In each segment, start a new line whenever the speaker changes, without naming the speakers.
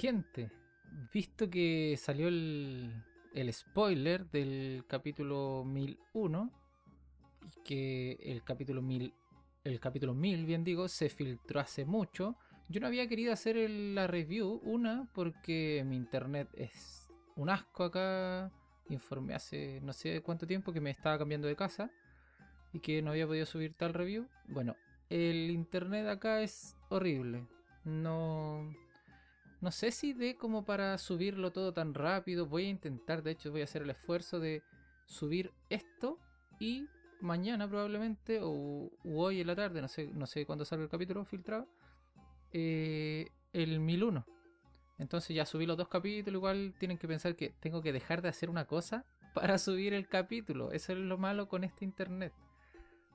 Gente, visto que salió el, el spoiler del capítulo 1001, y que el capítulo 1000, el capítulo 1000, bien digo, se filtró hace mucho, yo no había querido hacer el- la review, una, porque mi internet es un asco acá, informé hace no sé cuánto tiempo que me estaba cambiando de casa y que no había podido subir tal review. Bueno, el internet acá es horrible. No. No sé si de como para subirlo todo tan rápido. Voy a intentar, de hecho, voy a hacer el esfuerzo de subir esto y mañana probablemente, o hoy en la tarde, no sé, no sé cuándo salga el capítulo filtrado, eh, el 1001. Entonces ya subí los dos capítulos, igual tienen que pensar que tengo que dejar de hacer una cosa para subir el capítulo. Eso es lo malo con este internet.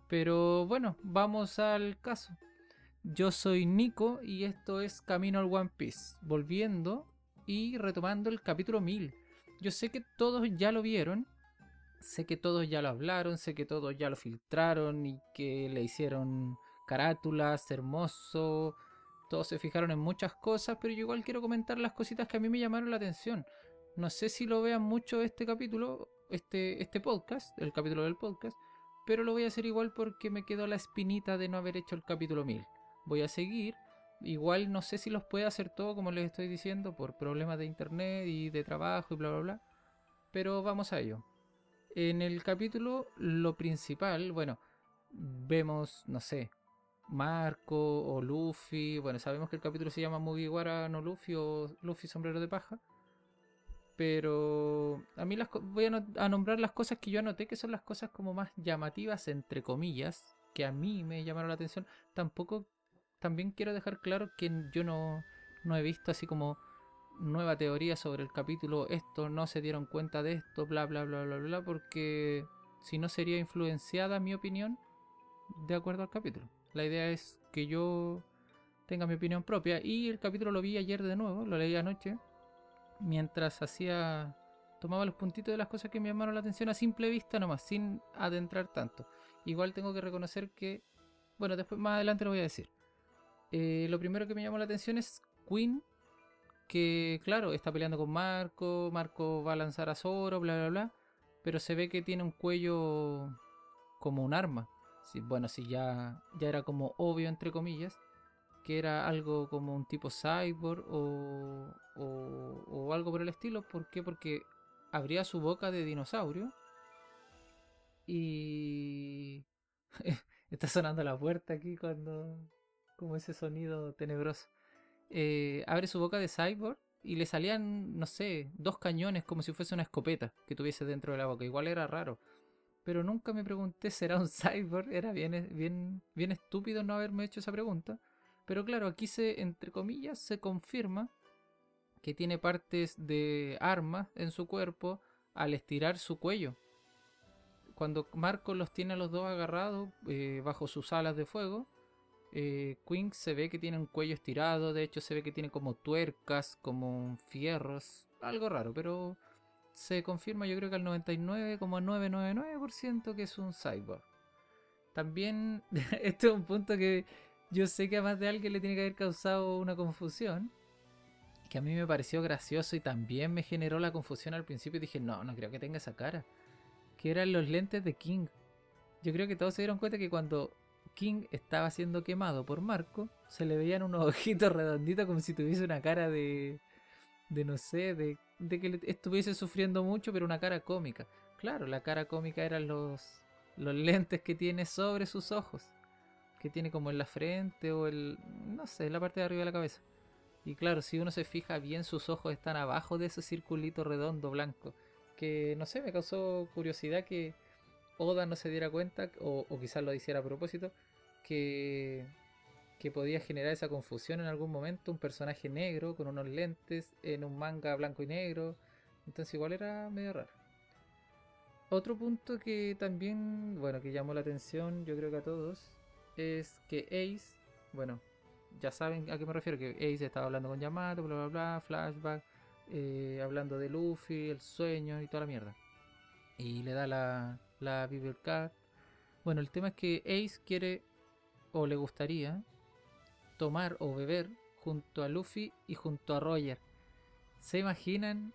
Pero bueno, vamos al caso. Yo soy Nico y esto es Camino al One Piece. Volviendo y retomando el capítulo 1000. Yo sé que todos ya lo vieron. Sé que todos ya lo hablaron. Sé que todos ya lo filtraron y que le hicieron carátulas, hermoso. Todos se fijaron en muchas cosas, pero yo igual quiero comentar las cositas que a mí me llamaron la atención. No sé si lo vean mucho este capítulo, este, este podcast, el capítulo del podcast, pero lo voy a hacer igual porque me quedó la espinita de no haber hecho el capítulo 1000. Voy a seguir, igual no sé si los puedo hacer todo como les estoy diciendo por problemas de internet y de trabajo y bla bla bla, pero vamos a ello. En el capítulo lo principal, bueno, vemos, no sé, Marco o Luffy. Bueno, sabemos que el capítulo se llama Mugiwara no Luffy o Luffy sombrero de paja. Pero a mí las voy a, a nombrar las cosas que yo anoté, que son las cosas como más llamativas, entre comillas, que a mí me llamaron la atención. Tampoco, también quiero dejar claro que yo no, no he visto así como nueva teoría sobre el capítulo, esto, no se dieron cuenta de esto, bla, bla, bla, bla, bla, porque si no sería influenciada mi opinión de acuerdo al capítulo. La idea es que yo tenga mi opinión propia y el capítulo lo vi ayer de nuevo, lo leí anoche, mientras hacía tomaba los puntitos de las cosas que me llamaron la atención a simple vista nomás, sin adentrar tanto. Igual tengo que reconocer que, bueno, después más adelante lo voy a decir. Eh, lo primero que me llamó la atención es Queen, que claro, está peleando con Marco, Marco va a lanzar a Zoro, bla, bla, bla, pero se ve que tiene un cuello como un arma. Bueno, sí, ya, ya era como obvio, entre comillas, que era algo como un tipo cyborg o, o, o algo por el estilo. ¿Por qué? Porque abría su boca de dinosaurio y... Está sonando la puerta aquí cuando... como ese sonido tenebroso. Eh, abre su boca de cyborg y le salían, no sé, dos cañones como si fuese una escopeta que tuviese dentro de la boca. Igual era raro pero nunca me pregunté, ¿será un cyborg? Era bien, bien, bien estúpido no haberme hecho esa pregunta. Pero claro, aquí se, entre comillas, se confirma que tiene partes de armas en su cuerpo al estirar su cuello. Cuando Marco los tiene a los dos agarrados eh, bajo sus alas de fuego, eh, Queen se ve que tiene un cuello estirado, de hecho se ve que tiene como tuercas, como fierros, algo raro, pero se confirma yo creo que al 99,999% que es un cyborg. También, este es un punto que yo sé que a más de alguien le tiene que haber causado una confusión, que a mí me pareció gracioso y también me generó la confusión al principio y dije, no, no creo que tenga esa cara. Que eran los lentes de King. Yo creo que todos se dieron cuenta que cuando King estaba siendo quemado por Marco, se le veían unos ojitos redonditos como si tuviese una cara de, de no sé, de, de que estuviese sufriendo mucho, pero una cara cómica. Claro, la cara cómica eran los, los lentes que tiene sobre sus ojos, que tiene como en la frente o el, no sé, en la parte de arriba de la cabeza. Y claro, si uno se fija bien, sus ojos están abajo de ese circulito redondo blanco. Que no sé, me causó curiosidad que Oda no se diera cuenta, o, quizás lo hiciera a propósito, que, que podía generar esa confusión en algún momento. Un personaje negro con unos lentes en un manga blanco y negro. Entonces igual era medio raro. Otro punto que también, bueno, que llamó la atención, yo creo que a todos, es que Ace, bueno, ya saben a qué me refiero, que Ace estaba hablando con Yamato, bla bla bla, flashback, eh, hablando de Luffy, el sueño y toda la mierda. Y le da la, la Card. Bueno, el tema es que Ace quiere o le gustaría tomar o beber junto a Luffy y junto a Roger. ¿Se imaginan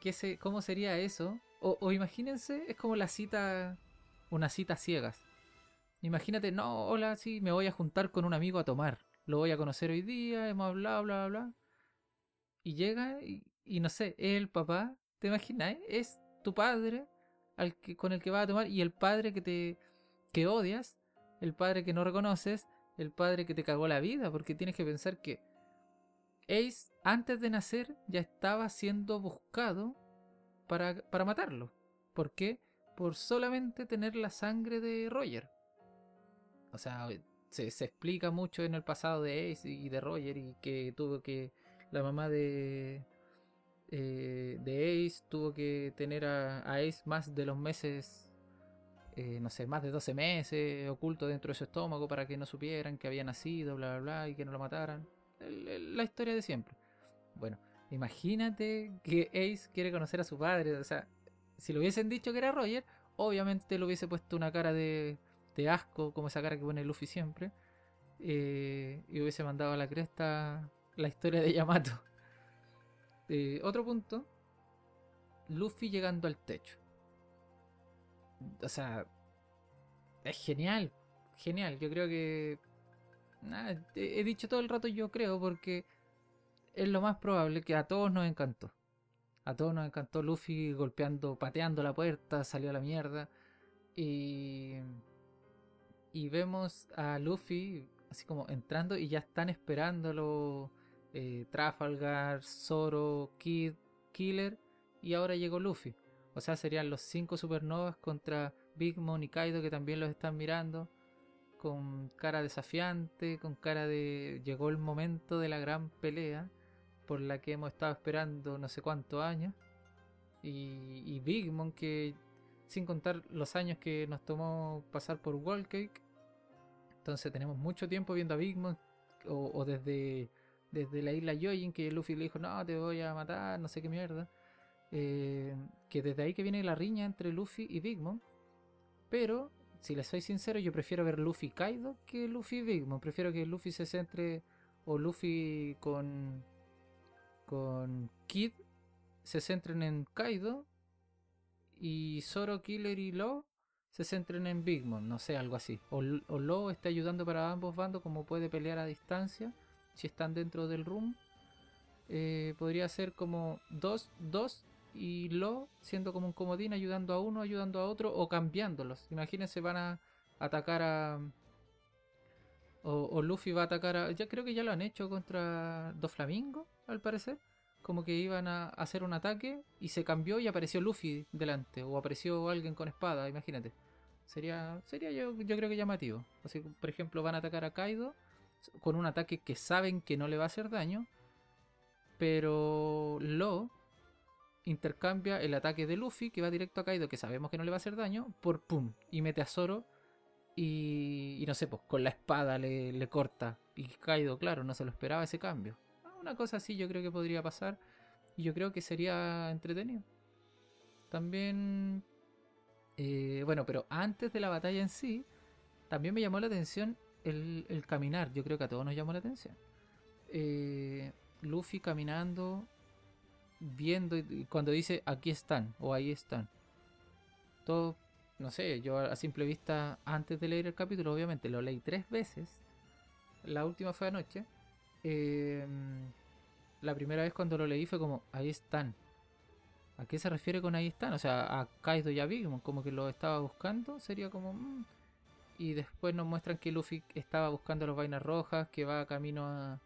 qué se, cómo sería eso? O, o imagínense, es como la cita, una cita ciegas. Imagínate, no, hola, sí, me voy a juntar con un amigo a tomar. Lo voy a conocer hoy día, hemos hablado, bla, bla, bla. Y llega y, y no sé, es el papá, ¿te imaginas? Es tu padre con el que vas a tomar y el padre que te que odias, el padre que no reconoces, el padre que te cagó la vida, porque tienes que pensar que Ace antes de nacer ya estaba siendo buscado para, para matarlo. ¿Por qué? Por solamente tener la sangre de Roger. O sea, se, se explica mucho en el pasado de Ace y de Roger y que tuvo que la mamá de eh, de Ace tuvo que tener a, Ace más de los meses, eh, no sé, más de 12 meses oculto dentro de su estómago para que no supieran que había nacido, bla, bla, bla, y que no lo mataran. La historia de siempre. Bueno, imagínate que Ace quiere conocer a su padre. O sea, si le hubiesen dicho que era Roger, obviamente le hubiese puesto una cara de, de asco, como esa cara que pone Luffy siempre. eh, y hubiese mandado a la cresta la historia de Yamato. Eh, otro punto, Luffy llegando al techo. O sea, es genial, genial. Yo creo que... he dicho todo el rato yo creo porque es lo más probable que a todos nos encantó. A todos nos encantó Luffy golpeando, pateando la puerta, salió a la mierda. Y... Y vemos a Luffy así como entrando y ya están esperándolo eh, Trafalgar, Zoro, Kid, Killer y ahora llegó Luffy. O sea, serían los cinco supernovas contra Big Mom y Kaido que también los están mirando con cara desafiante, con cara de llegó el momento de la gran pelea por la que hemos estado esperando no sé cuántos años. Y, y Big Mom que sin contar los años que nos tomó pasar por Wall Cake. Entonces tenemos mucho tiempo viendo a Big Mom o, o desde desde la isla Yojin que Luffy le dijo, no, te voy a matar, no sé qué mierda. Eh, que desde ahí que viene la riña entre Luffy y Big Mom. Pero, si les soy sincero, yo prefiero ver Luffy Kaido que Luffy Big Mom. Prefiero que Luffy se centre, o Luffy con, con Kid se centren en Kaido. Y Zoro, Killer y Law se centren en Big Mom, no sé, algo así. O, o Law está ayudando para ambos bandos como puede pelear a distancia si están dentro del room, eh, podría ser como dos, dos y lo siendo como un comodín, ayudando a uno, ayudando a otro o cambiándolos. Imagínense, van a atacar a. O, o Luffy va a atacar a. Ya creo que ya lo han hecho contra dos Flamingo, al parecer. Como que iban a hacer un ataque y se cambió y apareció Luffy delante. O apareció alguien con espada, imagínate. Sería, sería yo, yo creo que llamativo. Así, por ejemplo, van a atacar a Kaido con un ataque que saben que no le va a hacer daño, pero Lo intercambia el ataque de Luffy, que va directo a Kaido, que sabemos que no le va a hacer daño, por pum, y mete a Zoro, y, y no sé, pues con la espada le, corta, y Kaido, claro, no se lo esperaba ese cambio. Una cosa así yo creo que podría pasar, y yo creo que sería entretenido. También, eh, bueno, pero antes de la batalla en sí, también me llamó la atención el, caminar, yo creo que a todos nos llamó la atención. Eh, Luffy caminando, viendo, cuando dice aquí están o ahí están. Todo, no sé, yo a simple vista, antes de leer el capítulo, obviamente lo leí tres veces. La última fue anoche. Eh, la primera vez cuando lo leí fue como, ahí están. ¿A qué se refiere con ahí están? O sea, a Kaido y a Big como que lo estaba buscando, sería como... Mmm, y después nos muestran que Luffy estaba buscando las vainas rojas, que va camino a,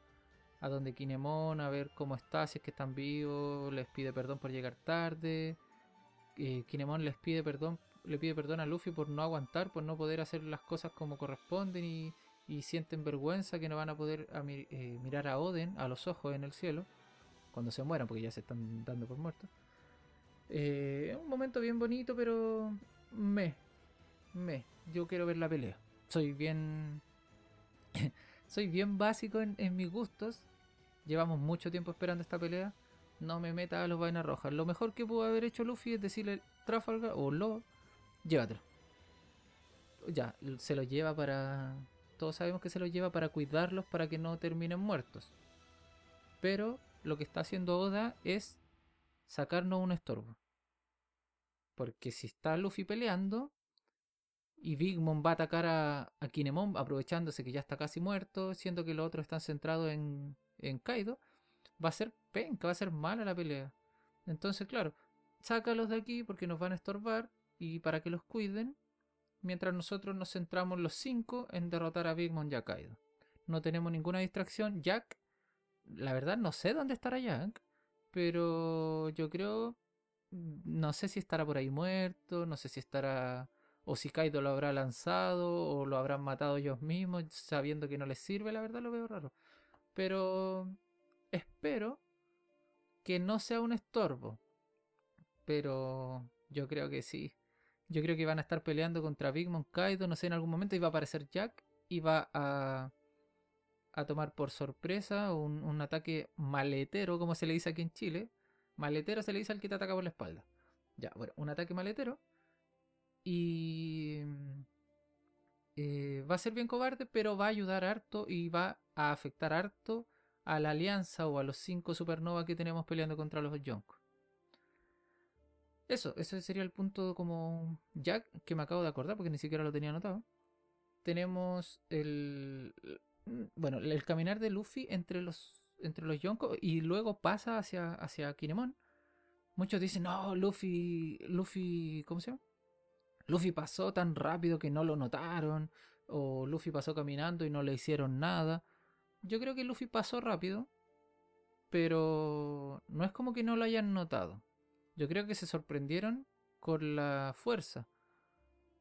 a donde Kinemon, a ver cómo está, si es que están vivos, les pide perdón por llegar tarde. Eh, Kinemon les pide perdón, le pide perdón a Luffy por no aguantar, por no poder hacer las cosas como corresponden y, y sienten vergüenza que no van a poder eh, mirar a Oden a los ojos en el cielo cuando se mueran, porque ya se están dando por muertos. Eh, un momento bien bonito, pero me, me, yo quiero ver la pelea. Soy bien. soy bien básico en, mis gustos. Llevamos mucho tiempo esperando esta pelea. No me meta a los vainas rojas. Lo mejor que pudo haber hecho Luffy es decirle Trafalgar o Lo, llévatelo. Ya, se lo lleva para. Todos sabemos que se lo lleva para cuidarlos para que no terminen muertos. Pero lo que está haciendo Oda es sacarnos un estorbo. Porque si está Luffy peleando y Big Mom va a atacar a, a Kinemon aprovechándose que ya está casi muerto, siendo que los otros están centrados en, en Kaido, va a ser penca, va a ser mala la pelea. Entonces, claro, sácalos de aquí porque nos van a estorbar y para que los cuiden, mientras nosotros nos centramos los cinco en derrotar a Big Mom y a Kaido. No tenemos ninguna distracción. Jack, la verdad no sé dónde estará Jack, pero yo creo, no sé si estará por ahí muerto, no sé si estará o si Kaido lo habrá lanzado o lo habrán matado ellos mismos sabiendo que no les sirve, la verdad lo veo raro. Pero espero que no sea un estorbo. Pero yo creo que sí. Yo creo que van a estar peleando contra Big Mom Kaido, no sé, en algún momento y va a aparecer Jack y va a, a tomar por sorpresa un, un ataque maletero, como se le dice aquí en Chile. Maletero se le dice al que te ataca por la espalda. Ya, bueno, un ataque maletero. Y eh, va a ser bien cobarde, pero va a ayudar harto y va a afectar harto a la alianza o a los cinco supernova que tenemos peleando contra los Yonko. Eso, ese sería el punto como Jack que me acabo de acordar porque ni siquiera lo tenía anotado. Tenemos el bueno, el caminar de Luffy entre los entre los Yonko y luego pasa hacia hacia Kinemon. Muchos dicen, "No, Luffy, Luffy, ¿cómo se llama? Luffy pasó tan rápido que no lo notaron o Luffy pasó caminando y no le hicieron nada." Yo creo que Luffy pasó rápido, pero no es como que no lo hayan notado. Yo creo que se sorprendieron con la fuerza.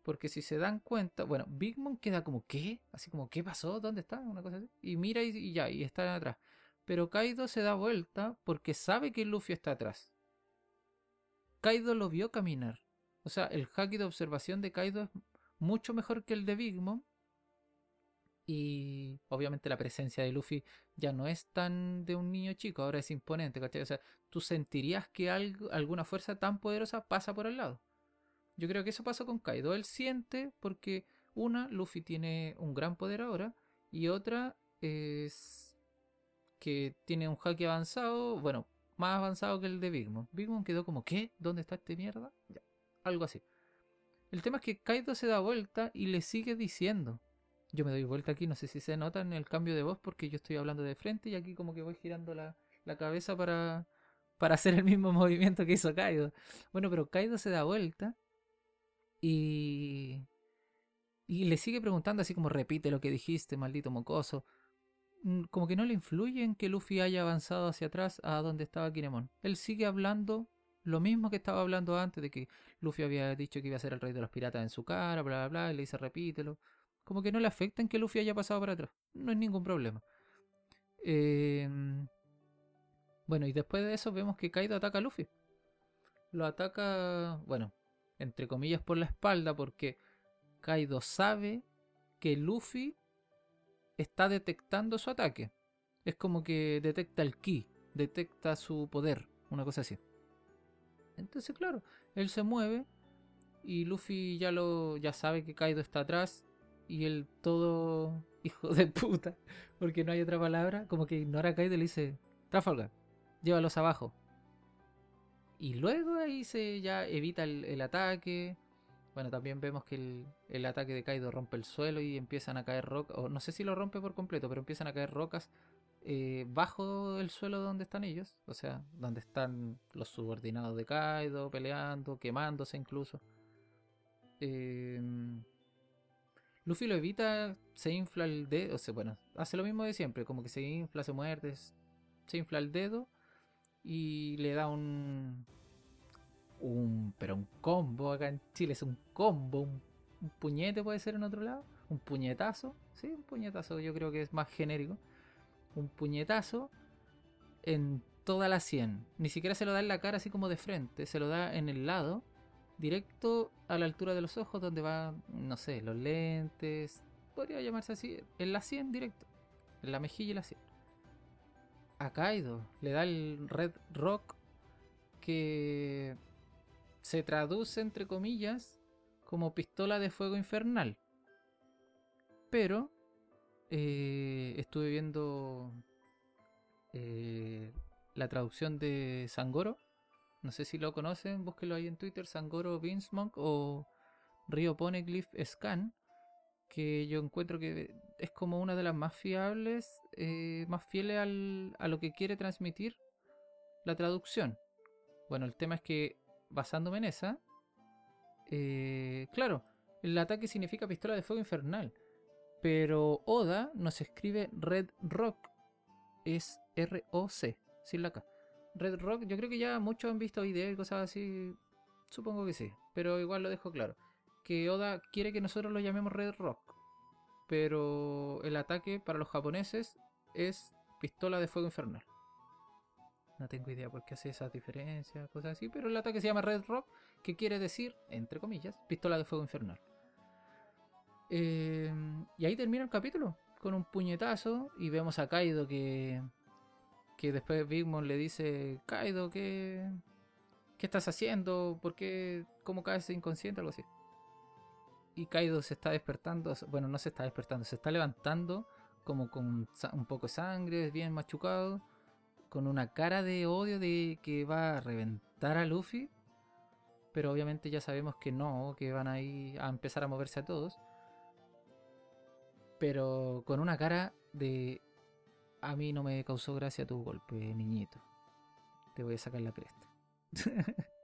Porque si se dan cuenta, bueno, Big Mom queda como, ¿qué? Así como, ¿qué pasó? ¿Dónde está? Una cosa así. Y mira y, y ya, y está atrás. Pero Kaido se da vuelta porque sabe que Luffy está atrás. Kaido lo vio caminar. O sea, el haki de observación de Kaido es mucho mejor que el de Big Mom. Y obviamente la presencia de Luffy ya no es tan de un niño chico, ahora es imponente, ¿cachai? O sea, tú sentirías que alguna fuerza tan poderosa pasa por el lado. Yo creo que eso pasó con Kaido. Él siente porque una, Luffy tiene un gran poder ahora y otra es que tiene un haki avanzado, bueno, más avanzado que el de Big Mom. Big Mom quedó como, ¿qué? ¿Dónde está este mierda? Ya, algo así. El tema es que Kaido se da vuelta y le sigue diciendo, yo me doy vuelta aquí, no sé si se nota el cambio de voz porque yo estoy hablando de frente y aquí como que voy girando la, la cabeza para, para hacer el mismo movimiento que hizo Kaido. Bueno, pero Kaido se da vuelta y... Y le sigue preguntando así como repite lo que dijiste, maldito mocoso. Mm, como que no le influye en que Luffy haya avanzado hacia atrás a donde estaba Kinemon. Él sigue hablando lo mismo que estaba hablando antes de que Luffy había dicho que iba a ser el rey de los piratas en su cara, bla, bla, bla, y le dice repítelo como que no le afecta en que Luffy haya pasado para atrás. No hay ningún problema. Em, bueno, y después de eso vemos que Kaido ataca a Luffy. Lo ataca, bueno, entre comillas por la espalda porque Kaido sabe que Luffy está detectando su ataque. Es como que detecta el ki, detecta su poder, una cosa así. Entonces, claro, él se mueve y Luffy ya lo ya sabe que Kaido está atrás y el todo hijo de puta, porque no hay otra palabra, como que ignora a Kaido y le dice, Trafalgar, llévalos abajo. Y luego ahí se ya evita el, ataque. Bueno, también vemos que el, ataque de Kaido rompe el suelo y empiezan a caer rocas, no sé si lo rompe por completo, pero empiezan a caer rocas eh, bajo el suelo donde están ellos, o sea, donde están los subordinados de Kaido peleando, quemándose incluso. Eh, Luffy lo evita, se infla el dedo, o sea, bueno, hace lo mismo de siempre, como que se infla, se muerde, se infla el dedo y le da un un pero un combo acá en Chile es un combo, un, puñete puede ser en otro lado, un puñetazo, sí, un puñetazo, yo creo que es más genérico. Un puñetazo en toda la sien. Ni siquiera se lo da en la cara así como de frente, se lo da en el lado directo a la altura de los ojos, donde van, no sé, los lentes, podría llamarse así, en la 100 directo, en la mejilla y la 100. A Kaido le da el Red Rock que se traduce entre comillas como pistola de fuego infernal. Pero eh, estuve viendo eh, la traducción de Sangoro. No sé si lo conocen, búsquelo ahí en Twitter, Sangoro Monk o Rio Poneglyph Scan, que yo encuentro que es como una de las más fiables, eh, más fieles al, a lo que quiere transmitir la traducción. Bueno, el tema es que basándome en esa, claro, el ataque significa pistola de fuego infernal, pero Oda nos escribe Red Rock, es R-O-C, sin la K. Red Rock, yo creo que ya muchos han visto videos y cosas así, supongo que sí, pero igual lo dejo claro. Que Oda quiere que nosotros lo llamemos Red Rock, pero el ataque para los japoneses es pistola de fuego infernal. No tengo idea por qué hace esa diferencia, cosas así, pero el ataque se llama Red Rock, que quiere decir, entre comillas, pistola de fuego infernal. Eh, y ahí termina el capítulo, con un puñetazo, y vemos a Kaido que, que después Big Mom le dice, Kaido, ¿qué, ¿qué estás haciendo? ¿Por qué? ¿Cómo caes inconsciente? Algo así y Kaido se está despertando, bueno, no se está despertando, se está levantando como con un poco de sangre, bien machucado, con una cara de odio de que va a reventar a Luffy, pero obviamente ya sabemos que no, que van a a empezar a moverse a todos, pero con una cara de a mí no me causó gracia tu golpe, niñito, te voy a sacar la cresta.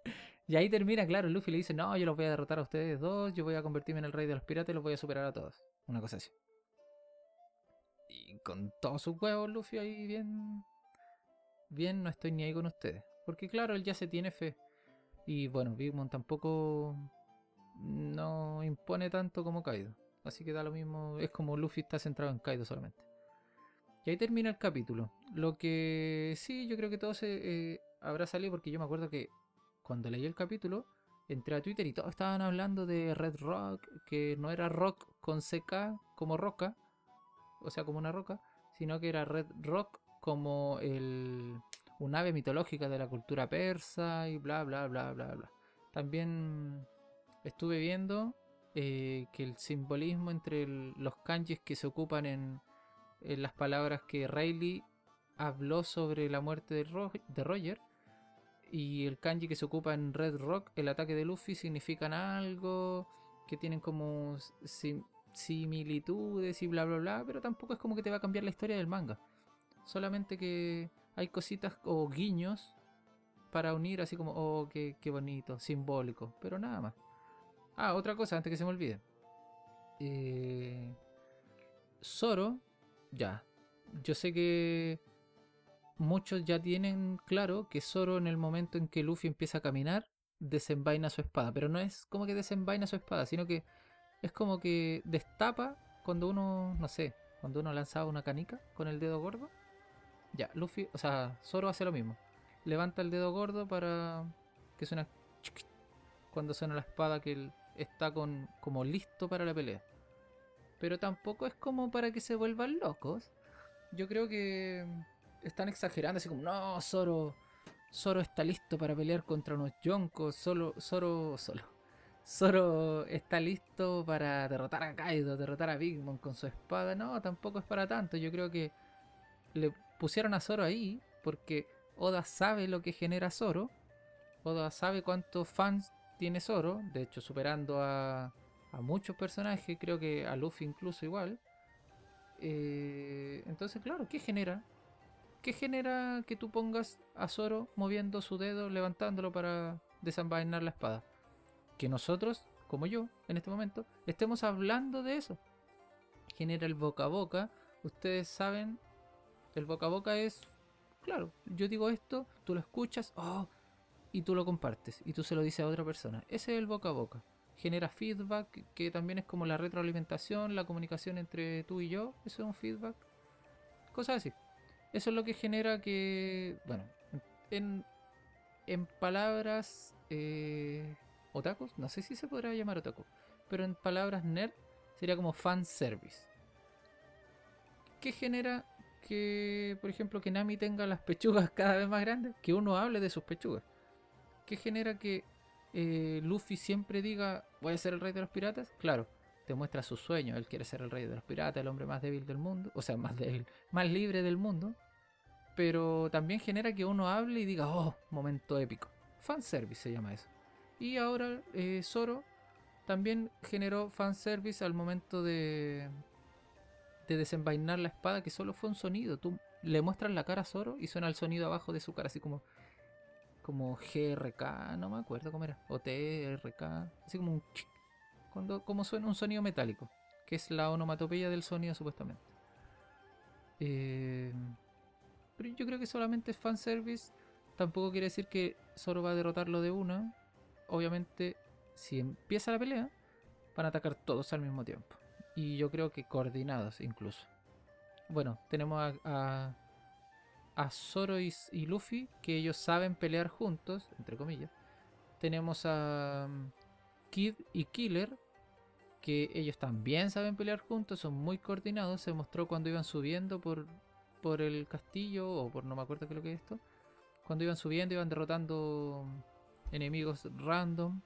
Y ahí termina, claro, Luffy le dice, no, yo los voy a derrotar a ustedes dos, yo voy a convertirme en el rey de los piratas y los voy a superar a todos. Una cosa así. Y con todos sus huevos, Luffy ahí bien... Bien, no estoy ni ahí con ustedes. Porque claro, él ya se tiene fe. Y bueno, Big Mom tampoco no impone tanto como Kaido. Así que da lo mismo, es como Luffy está centrado en Kaido solamente. Y ahí termina el capítulo. Lo que sí, yo creo que todo se eh, habrá salido porque yo me acuerdo que cuando leí el capítulo, entré a Twitter y todos estaban hablando de Red Rock, que no era rock con CK como roca, o sea, como una roca, sino que era Red Rock como el, un ave mitológica de la cultura persa y bla, bla, bla, bla, bla. También estuve viendo eh, que el simbolismo entre los kanjis que se ocupan en, las palabras que Rayleigh habló sobre la muerte de, de Roger y el kanji que se ocupa en Red Rock, el ataque de Luffy, significan algo, que tienen como similitudes y bla bla bla, pero tampoco es como que te va a cambiar la historia del manga. Solamente que hay cositas o guiños para unir así como, oh, qué, qué bonito, simbólico, pero nada más. Ah, otra cosa, antes que se me olvide. Eh, Zoro, ya. Yo sé que muchos ya tienen claro que Zoro en el momento en que Luffy empieza a caminar, desenvaina su espada. Pero no es como que desenvaina su espada, sino que es como que destapa cuando uno, no sé, cuando uno lanzaba una canica con el dedo gordo. Ya, Luffy, o sea, Zoro hace lo mismo. Levanta el dedo gordo para que suena cuando suena la espada que él está con, como listo para la pelea. Pero tampoco es como para que se vuelvan locos. Yo creo que están exagerando, así como, no, Zoro, Zoro está listo para pelear contra unos yonkos, solo, Zoro, solo. Zoro está listo para derrotar a Kaido, derrotar a Big Mom con su espada. No, tampoco es para tanto. Yo creo que le pusieron a Zoro ahí porque Oda sabe lo que genera Zoro. Oda sabe cuántos fans tiene Zoro. De hecho, superando a, a muchos personajes, creo que a Luffy incluso igual. Eh, entonces, claro, ¿qué genera? ¿qué genera que tú pongas a Zoro moviendo su dedo, levantándolo para desenvainar la espada? Que nosotros, como yo, en este momento, estemos hablando de eso. Genera el boca a boca. Ustedes saben, el boca a boca es, claro, yo digo esto, tú lo escuchas, oh, y tú lo compartes, y tú se lo dices a otra persona. Ese es el boca a boca. Genera feedback, que también es como la retroalimentación, la comunicación entre tú y yo. Eso es un feedback. Cosas así. Eso es lo que genera que, bueno, en, en palabras eh, otakus, no sé si se podrá llamar otaku, pero en palabras nerd sería como fan service. ¿Qué genera que, por ejemplo, que Nami tenga las pechugas cada vez más grandes? Que uno hable de sus pechugas. ¿Qué genera que eh, Luffy siempre diga, voy a ser el rey de los piratas? Claro, te muestra su sueño, él quiere ser el rey de los piratas, el hombre más débil del mundo, o sea, más débil, más libre del mundo pero también genera que uno hable y diga, oh, momento épico. Fanservice se llama eso. Y ahora eh, Zoro también generó fanservice al momento de, de desenvainar la espada, que solo fue un sonido. Tú le muestras la cara a Zoro y suena el sonido abajo de su cara, así como como GRK, no me acuerdo cómo era, o TRK, así como un cuando como suena un sonido metálico, que es la onomatopeya del sonido supuestamente. Eh, pero yo creo que solamente es fanservice, tampoco quiere decir que Zoro va a derrotarlo de una. Obviamente, si empieza la pelea, van a atacar todos al mismo tiempo. Y yo creo que coordinados incluso. Bueno, tenemos a Zoro y, Luffy, que ellos saben pelear juntos, entre comillas. Tenemos a mm, Kid y Killer, que ellos también saben pelear juntos, son muy coordinados. Se mostró cuando iban subiendo por, por el castillo, o por no me acuerdo qué es lo que es esto. Cuando iban subiendo, iban derrotando enemigos random.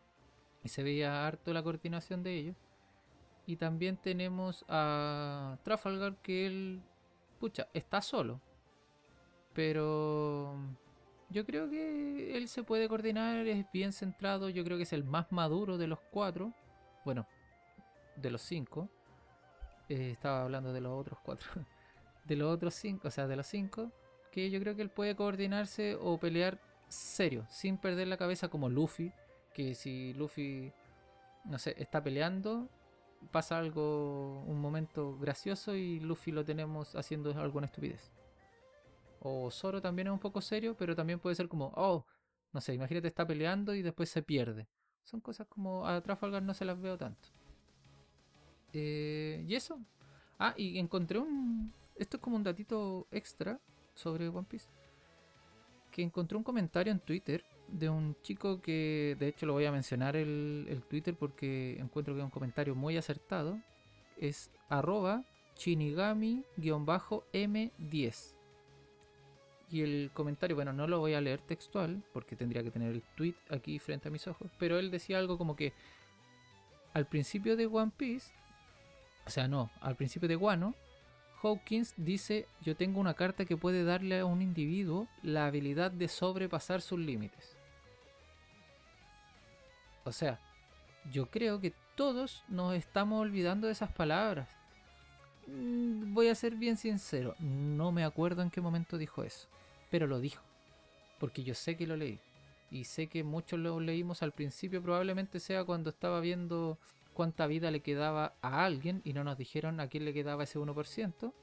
Y se veía harto la coordinación de ellos. Y también tenemos a Trafalgar, que él, pucha, está solo pero yo creo que él se puede coordinar, es bien centrado, yo creo que es el más maduro de los cuatro. Bueno, de los cinco. Eh, estaba hablando de los otros cuatro. De los otros cinco, o sea, de los cinco. Que yo creo que él puede coordinarse o pelear serio, sin perder la cabeza como Luffy. Que si Luffy, no sé, está peleando, pasa algo, un momento gracioso y Luffy lo tenemos haciendo alguna estupidez. O Zoro también es un poco serio, pero también puede ser como, oh, no sé, imagínate está peleando y después se pierde. Son cosas como a Trafalgar no se las veo tanto. Eh, y eso. Ah, y encontré un... Esto es como un datito extra sobre One Piece. Que encontré un comentario en Twitter de un chico que, de hecho lo voy a mencionar el, el Twitter porque encuentro que es un comentario muy acertado. Es arroba chinigami-m10. Y el comentario, bueno, no lo voy a leer textual, porque tendría que tener el tweet aquí frente a mis ojos, pero él decía algo como que al principio de One Piece, o sea, no, al principio de Guano, Hawkins dice, yo tengo una carta que puede darle a un individuo la habilidad de sobrepasar sus límites. O sea, yo creo que todos nos estamos olvidando de esas palabras. Mm, voy a ser bien sincero, no me acuerdo en qué momento dijo eso pero lo dijo. Porque yo sé que lo leí. Y sé que muchos lo leímos al principio, probablemente sea cuando estaba viendo cuánta vida le quedaba a alguien y no nos dijeron a quién le quedaba ese 1%.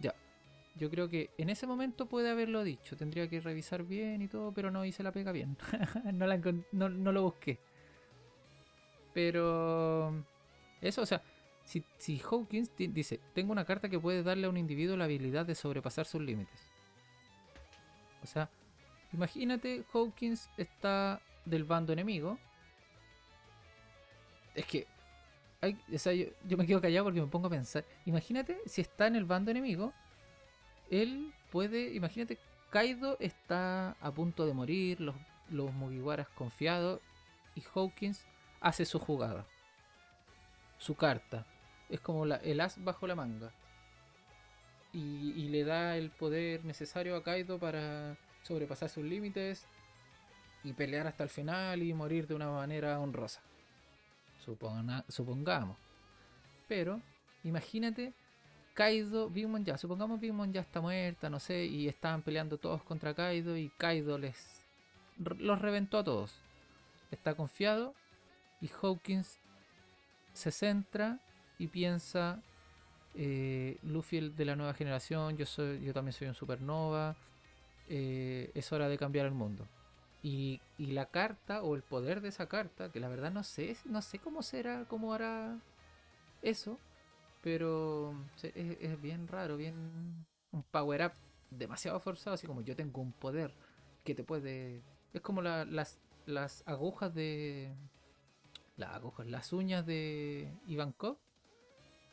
Ya, yo creo que en ese momento puede haberlo dicho, tendría que revisar bien y todo, pero no hice la pega bien. no, no, lo busqué. Pero... Eso, o sea, si, Hawkins dice, tengo una carta que puede darle a un individuo la habilidad de sobrepasar sus límites. O sea, imagínate, Hawkins está del bando enemigo. Es que. yo, me quedo callado porque me pongo a pensar. Imagínate si está en el bando enemigo. Él puede. Imagínate, Kaido está a punto de morir. Los, los Mugiwaras confiados. Y Hawkins hace su jugada. Su carta. Es como el as bajo la manga y, le da el poder necesario a Kaido para sobrepasar sus límites y pelear hasta el final y morir de una manera honrosa. supongamos. Pero, imagínate, Kaido, Bigmon ya, supongamos Bigmon ya está muerta, no sé, y estaban peleando todos contra Kaido y Kaido les los reventó a todos. Está confiado y Hawkins se centra y piensa eh, Luffy de la nueva generación, yo soy, yo también soy un supernova, eh, es hora de cambiar el mundo. Y, la carta o el poder de esa carta, que la verdad no sé, no sé cómo será, cómo hará eso, pero es, bien raro, bien un power up demasiado forzado, así como yo tengo un poder que te puede, es como las, las agujas de las agujas, las uñas de Ivankov.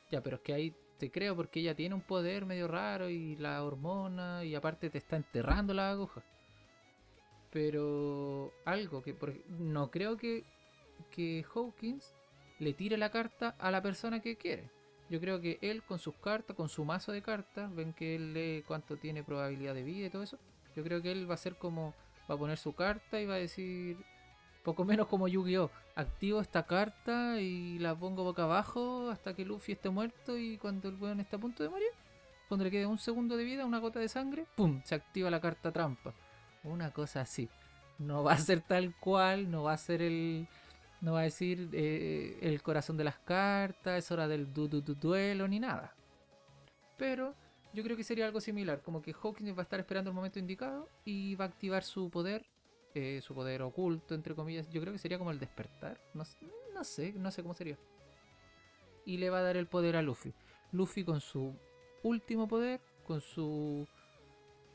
Ya, pero es que ahí te creo porque ella tiene un poder medio raro y la hormona y aparte te está enterrando la aguja. Pero algo que no creo que, que Hawkins le tire la carta a la persona que quiere. Yo creo que él con sus cartas, con su mazo de cartas, ven que él lee cuánto tiene probabilidad de vida y todo eso. Yo creo que él va a ser como, va a poner su carta y va a decir, poco menos como Yu-Gi-Oh! Activo esta carta y la pongo boca abajo hasta que Luffy esté muerto y cuando el weón está a punto de morir, cuando le quede un segundo de vida, una gota de sangre, ¡pum! Se activa la carta trampa. Una cosa así. No va a ser tal cual, no va a ser el, no va a decir eh, el corazón de las cartas, es hora del du, du, duelo ni nada. Pero yo creo que sería algo similar, como que Hawkins va a estar esperando el momento indicado y va a activar su poder, eh, su poder oculto, entre comillas. Yo creo que sería como el despertar, no, no sé, no sé cómo sería. Y le va a dar el poder a Luffy. Luffy con su último poder, con su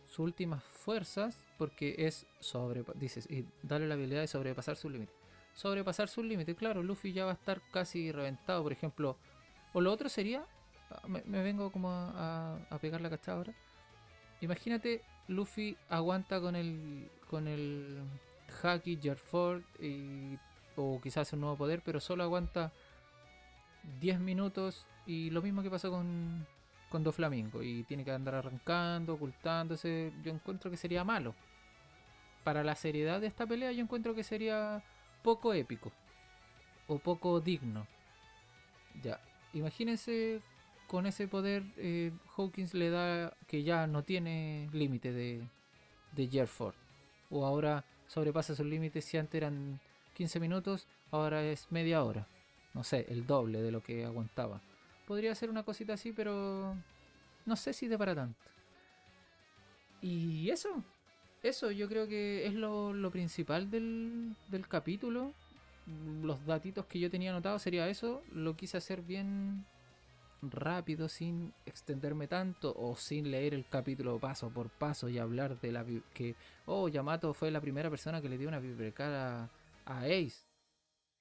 sus últimas fuerzas, porque es sobre, dices, y darle la habilidad de sobrepasar su límite sobrepasar sus límites. Claro, Luffy ya va a estar casi reventado, por ejemplo. O lo otro sería, ah, me, vengo como a, pegar la cachada ahora. Imagínate, Luffy aguanta con el con el Haki, Jerford y, o quizás un nuevo poder, pero solo aguanta 10 minutos y lo mismo que pasó con, con Doflamingo y tiene que andar arrancando, ocultándose. Yo encuentro que sería malo. Para la seriedad de esta pelea yo encuentro que sería poco épico o poco digno. Ya, imagínense con ese poder eh, Hawkins le da que ya no tiene límite de, de Jerford. O ahora sobrepasa sus límites, si antes eran 15 minutos, ahora es media hora. No sé, el doble de lo que aguantaba. Podría ser una cosita así, pero no sé si de para tanto. Y eso, eso yo creo que es lo, principal del, capítulo. Los datitos que yo tenía anotados sería eso. Lo quise hacer bien rápido, sin extenderme tanto o sin leer el capítulo paso por paso y hablar de la que, oh, Yamato fue la primera persona que le dio una vibrecara a, Ace.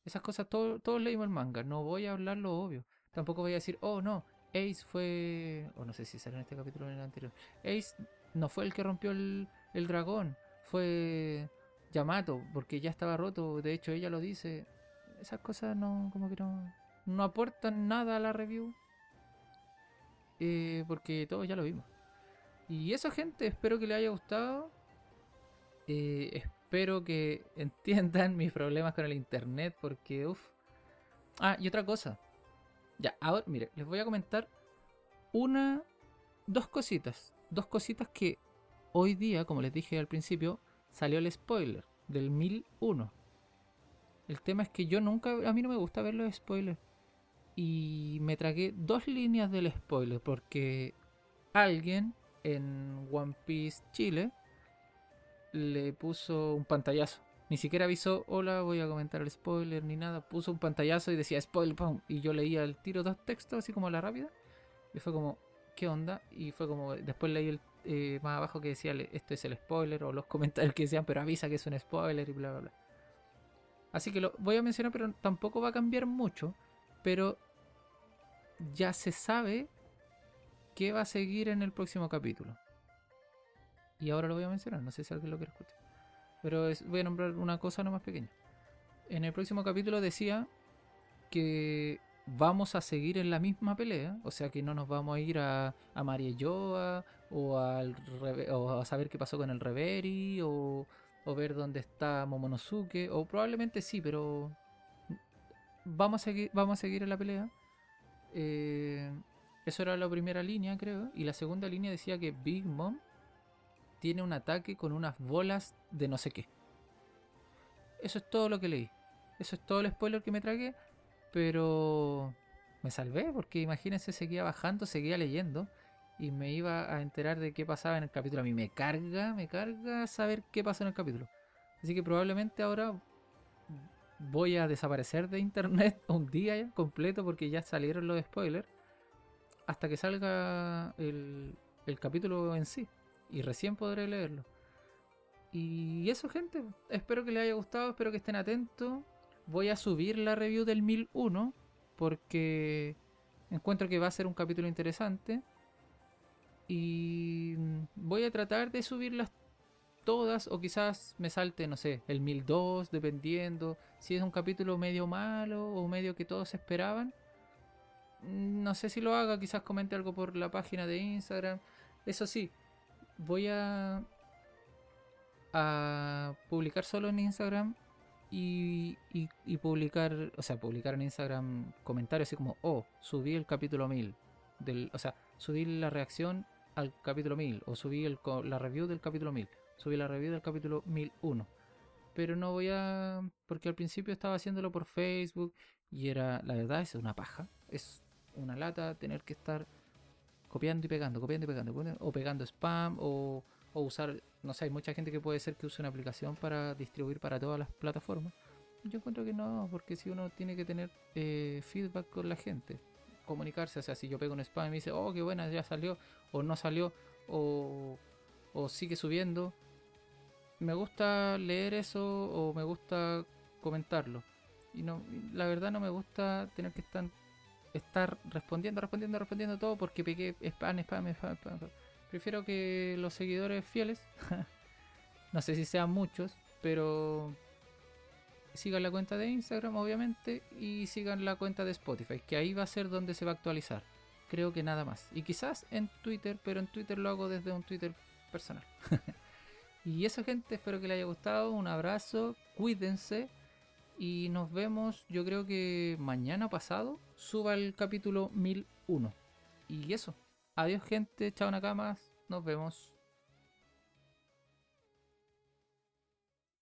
Esas cosas todos leímos el manga, no voy a hablar lo obvio. Tampoco voy a decir, oh no, Ace fue, o no sé si sale en este capítulo o en el anterior. Ace no fue el que rompió el, el dragón, fue Yamato, porque ya estaba roto, de hecho ella lo dice. Esas cosas no, como que no, no aportan nada a la review. Eh, porque todos ya lo vimos. Y eso gente, espero que les haya gustado. Eh, espero que entiendan mis problemas con el internet, porque uff. Ah, y otra cosa. Ya, ahora, mire, les voy a comentar una, dos cositas. Dos cositas que hoy día, como les dije al principio, salió el spoiler del 1001. El tema es que yo nunca, a mí no me gusta ver los spoilers. Y me tragué dos líneas del spoiler porque alguien en One Piece Chile le puso un pantallazo. Ni siquiera avisó, hola, voy a comentar el spoiler ni nada. Puso un pantallazo y decía spoiler, pum. Y yo leía el tiro dos textos así como a la rápida. Y fue como, ¿qué onda? Y fue como, después leí el eh, más abajo que decía esto es el spoiler o los comentarios que decían pero avisa que es un spoiler y bla bla bla. Así que lo voy a mencionar pero tampoco va a cambiar mucho, pero ya se sabe qué va a seguir en el próximo capítulo. Y ahora lo voy a mencionar, no sé si alguien lo quiere escuchar. Pero voy a nombrar una cosa no más pequeña. En el próximo capítulo decía que vamos a seguir en la misma pelea, o sea que no nos vamos a ir a, a Mariejoa o, al, o a saber qué pasó con el Reveri o, o, ver dónde está Momonosuke, o probablemente sí, pero vamos a seguir, vamos a seguir en la pelea. Eh, eso era la primera línea, creo, y la segunda línea decía que Big Mom tiene un ataque con unas bolas de no sé qué. Eso es todo lo que leí. Eso es todo el spoiler que me tragué. Pero me salvé porque imagínense, seguía bajando, seguía leyendo y me iba a enterar de qué pasaba en el capítulo. A mí me carga, me carga saber qué pasa en el capítulo. Así que probablemente ahora voy a desaparecer de internet un día completo porque ya salieron los spoilers hasta que salga el, el capítulo en sí y recién podré leerlo. Y eso gente, espero que les haya gustado, espero que estén atentos voy a subir la review del 1001 porque encuentro que va a ser un capítulo interesante. Y voy a tratar de subirlas todas o quizás me salte, no sé, el 1002 dependiendo si es un capítulo medio malo o medio que todos esperaban. no sé si lo haga, quizás comente algo por la página de Instagram. Eso sí, voy a, a publicar solo en Instagram y, y, publicar, o sea, publicar en Instagram comentarios así como, oh, subí el capítulo 1000. Del, o sea, subí la reacción al capítulo 1000 o subí el, la review del capítulo 1000. Subí la review del capítulo 1001. Pero no voy a... Porque al principio estaba haciéndolo por Facebook y era, la verdad, es una paja. Es una lata tener que estar copiando y pegando, copiando y pegando, o pegando spam, o, o usar, no sé, hay mucha gente que puede ser que use una aplicación para distribuir para todas las plataformas. Yo encuentro que no, porque si uno tiene que tener eh, feedback con la gente, comunicarse, o sea, si yo pego un spam y me dice, oh, qué buena, ya salió, o no salió, o, o sigue subiendo, me gusta leer eso o me gusta comentarlo. Y no, la verdad no me gusta tener que estar, respondiendo, respondiendo, respondiendo todo porque pegué spam, spam, spam, spam. Prefiero que los seguidores fieles, no sé si sean muchos, pero sigan la cuenta de Instagram obviamente y sigan la cuenta de Spotify, que ahí va a ser donde se va a actualizar. Creo que nada más. Y quizás en Twitter, pero en Twitter lo hago desde un Twitter personal. y eso gente, espero que les haya gustado. Un abrazo, cuídense. Y nos vemos, yo creo que mañana pasado suba el capítulo 1001. Y eso. Adiós gente, chao Nakamas, nos vemos.